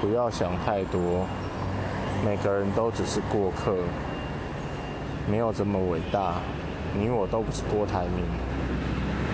不要想太多每个人都只是过客没有这么伟大你我都不是郭台铭。